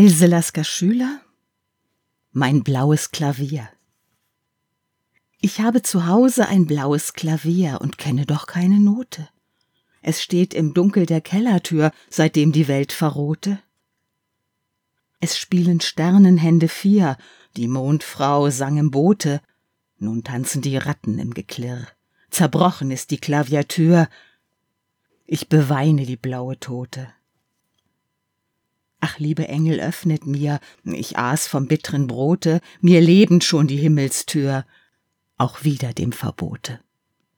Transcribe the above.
Else Lasker Schüler Mein blaues Klavier Ich habe zu Hause ein blaues Klavier und kenne doch keine Note. Es steht im Dunkel der Kellertür, seitdem die Welt verrohte. Es spielen Sternenhände vier, die Mondfrau sang im Boote, nun tanzen die Ratten im Geklirr, zerbrochen ist die Klaviatür, ich beweine die blaue Tote. Liebe Engel, öffnet mir, ich aß vom bitteren Brote, mir lebend schon die Himmelstür, auch wieder dem Verbote.